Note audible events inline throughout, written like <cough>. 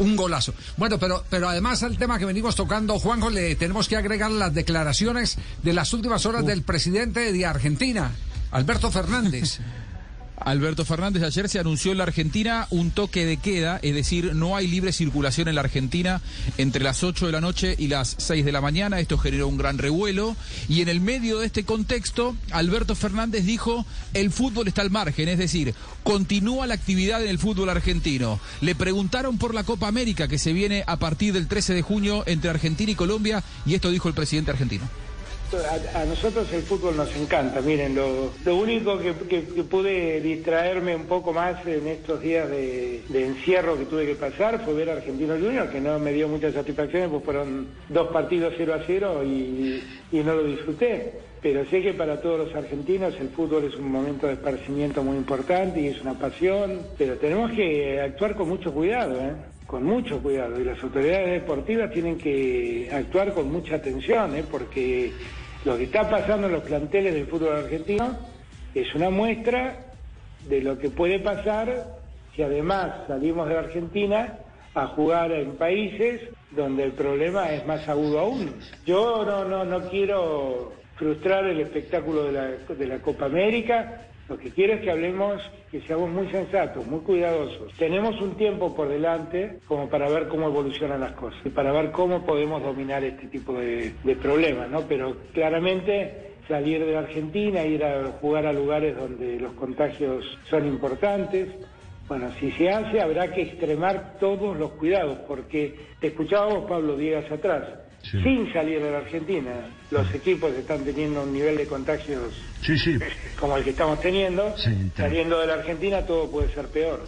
Un golazo. Bueno, pero, pero además al tema que venimos tocando, Juanjo, le tenemos que agregar las declaraciones de las últimas horas del presidente de Argentina, Alberto Fernández. <laughs> Alberto Fernández, ayer se anunció en la Argentina un toque de queda, es decir, no hay libre circulación en la Argentina entre las 8 de la noche y las 6 de la mañana. Esto generó un gran revuelo. Y en el medio de este contexto, Alberto Fernández dijo, el fútbol está al margen, es decir, continúa la actividad en el fútbol argentino. Le preguntaron por la Copa América que se viene a partir del 13 de junio entre Argentina y Colombia, y esto dijo el presidente argentino. A, nosotros el fútbol nos encanta, miren, lo, lo único que, pude distraerme un poco más en estos días de, de, encierro que tuve que pasar fue ver a Argentino Junior, que no me dio muchas satisfacciones, pues fueron dos partidos 0 a 0 y, y no lo disfruté. Pero sé que para todos los argentinos el fútbol es un momento de esparcimiento muy importante y es una pasión, pero tenemos que actuar con mucho cuidado, ¿eh? Con mucho cuidado y las autoridades deportivas tienen que actuar con mucha atención, ¿eh? porque lo que está pasando en los planteles del fútbol argentino es una muestra de lo que puede pasar si además salimos de Argentina a jugar en países donde el problema es más agudo aún. Yo no, no, no quiero frustrar el espectáculo de la, de la Copa América, lo que quiero es que hablemos, que seamos muy sensatos, muy cuidadosos. Tenemos un tiempo por delante como para ver cómo evolucionan las cosas y para ver cómo podemos dominar este tipo de, problemas, ¿no? Pero claramente salir de la Argentina, ir a jugar a lugares donde los contagios son importantes. Bueno, si se hace habrá que extremar todos los cuidados, porque te escuchábamos, Pablo, días atrás. Sí. sin salir de la Argentina. Los equipos están teniendo un nivel de contagios sí, sí. <laughs> como el que estamos teniendo. Saliendo de la Argentina todo puede ser peor.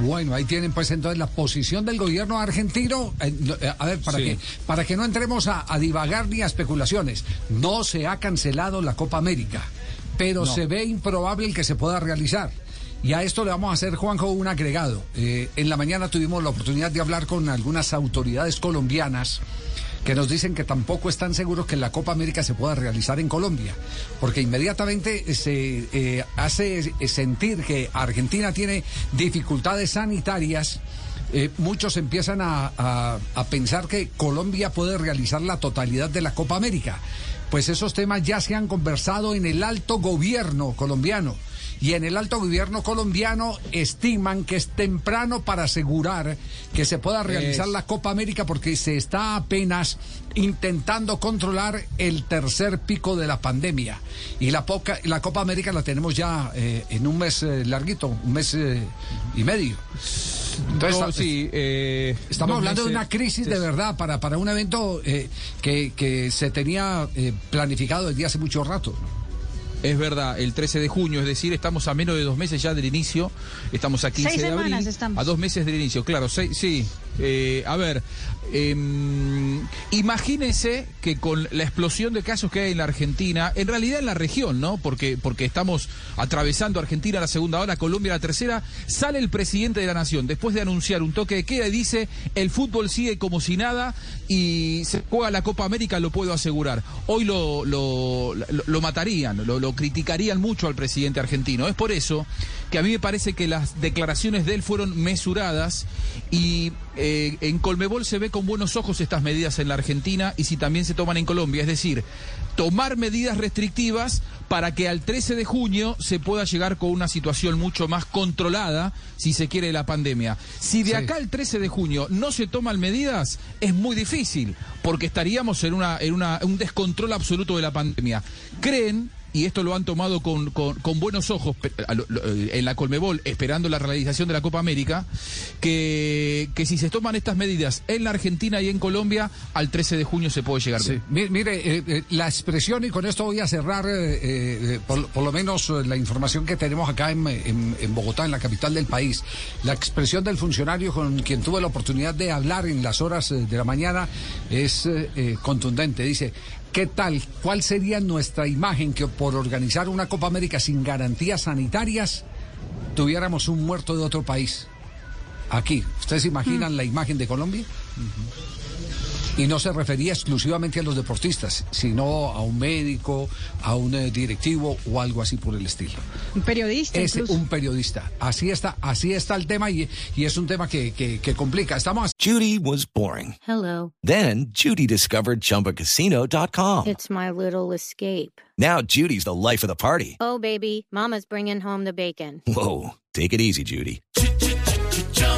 Bueno, ahí tienen pues entonces la posición del gobierno argentino. Eh, a ver, para, que, para que no entremos a, a, divagar ni a especulaciones, no se ha cancelado la Copa América, pero no. se ve improbable el que se pueda realizar. Y a esto le vamos a hacer, Juanjo, un agregado. Eh, en la mañana tuvimos la oportunidad de hablar con algunas autoridades colombianas que nos dicen que tampoco están seguros que la Copa América se pueda realizar en Colombia, porque inmediatamente se eh, hace sentir que Argentina tiene dificultades sanitarias. Eh, muchos empiezan a, a, a pensar que Colombia puede realizar la totalidad de la Copa América. Pues esos temas ya se han conversado en el alto gobierno colombiano y en el alto gobierno colombiano estiman que es temprano para asegurar que se pueda realizar es... la Copa América porque se está apenas intentando controlar el tercer pico de la pandemia. Y la, poca, la Copa América la tenemos ya eh, en un mes eh, larguito, un mes eh, y medio. Entonces, no, sí, eh, estamos hablando meses, de una crisis de verdad para, para un evento que, que, se tenía eh, planificado desde hace mucho rato. Es verdad, el 13 de junio, es decir, estamos a menos de dos meses ya del inicio, estamos a 15 seis de abril, estamos. a dos meses del inicio, claro, seis, sí. Eh, a ver, eh, imagínense que con la explosión de casos que hay en la Argentina, en realidad en la región, ¿no? Porque, porque estamos atravesando Argentina la segunda hora, Colombia la tercera, sale el presidente de la nación después de anunciar un toque de queda y dice el fútbol sigue como si nada y se juega la Copa América, lo puedo asegurar. Hoy lo, lo matarían, lo, lo criticarían mucho al presidente argentino. Es por eso que a mí me parece que las declaraciones de él fueron mesuradas y eh, en Colmebol se ve con buenos ojos estas medidas en la Argentina y si también se toman en Colombia. Es decir, tomar medidas restrictivas para que al 13 de junio se pueda llegar con una situación mucho más controlada, si se quiere, de la pandemia. Si de sí. acá al 13 de junio no se toman medidas, es muy difícil, porque estaríamos en, una, en una, un descontrol absoluto de la pandemia. Creen y esto lo han tomado con, con, con buenos ojos eh, en la Colmebol, esperando la realización de la Copa América, que, que si se toman estas medidas en la Argentina y en Colombia, al 13 de junio se puede llegar. Sí. Mire, la expresión, y con esto voy a cerrar por, por, lo menos la información que tenemos acá en, en, en Bogotá, en la capital del país, la expresión del funcionario con quien tuve la oportunidad de hablar en las horas de la mañana es eh, contundente. Dice, ¿qué tal? ¿Cuál sería nuestra imagen que por organizar una Copa América sin garantías sanitarias tuviéramos un muerto de otro país? Aquí, ¿ustedes imaginan mm. la imagen de Colombia? Y no se refería exclusivamente a los deportistas, sino a un médico, a un eh, directivo o algo así por el estilo. Un periodista. Es un periodista. Así está, así está el tema y, y es un tema que, que, que complica. Estamos. Judy was boring. Hello. Then Judy discovered chumbacasino.com. It's my little escape. Now Judy's the life of the party. Oh, baby, Mama's bringing home the bacon. Whoa. Take it easy, Judy.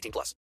18 plus.